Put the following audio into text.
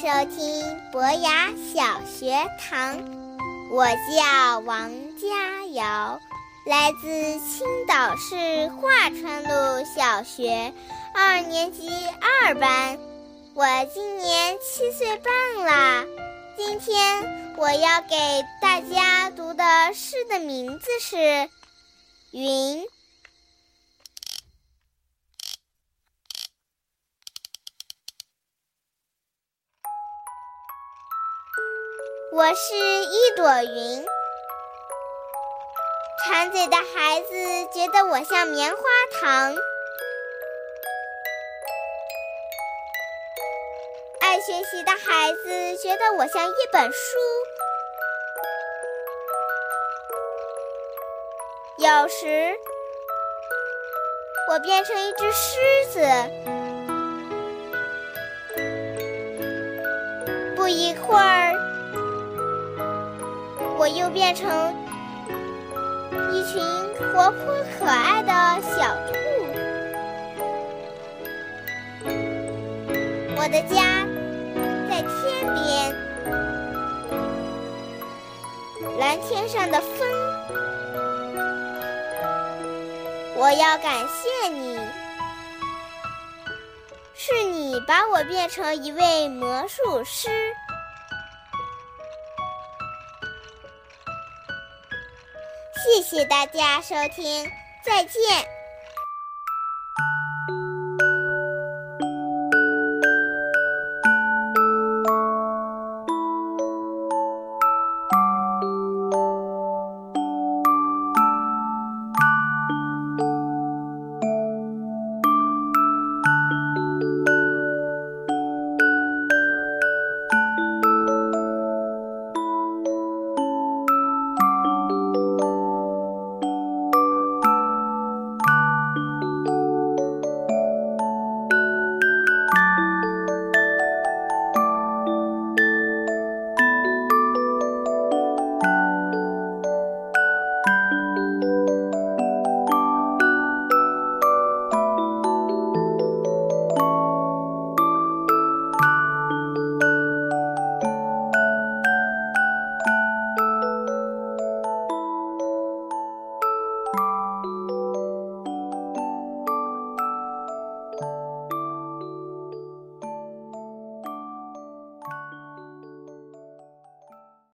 收听博雅小学堂，我叫王佳瑶，来自青岛市华川路小学二年级二班，我今年七岁半啦。今天我要给大家读的诗的名字是《云》。我是一朵云，馋嘴的孩子觉得我像棉花糖，爱学习的孩子觉得我像一本书。有时，我变成一只狮子，我又变成一群活泼可爱的小兔。我的家在天边，蓝天上的风。我要感谢你，是你把我变成一位魔术师。谢谢大家收听，再见。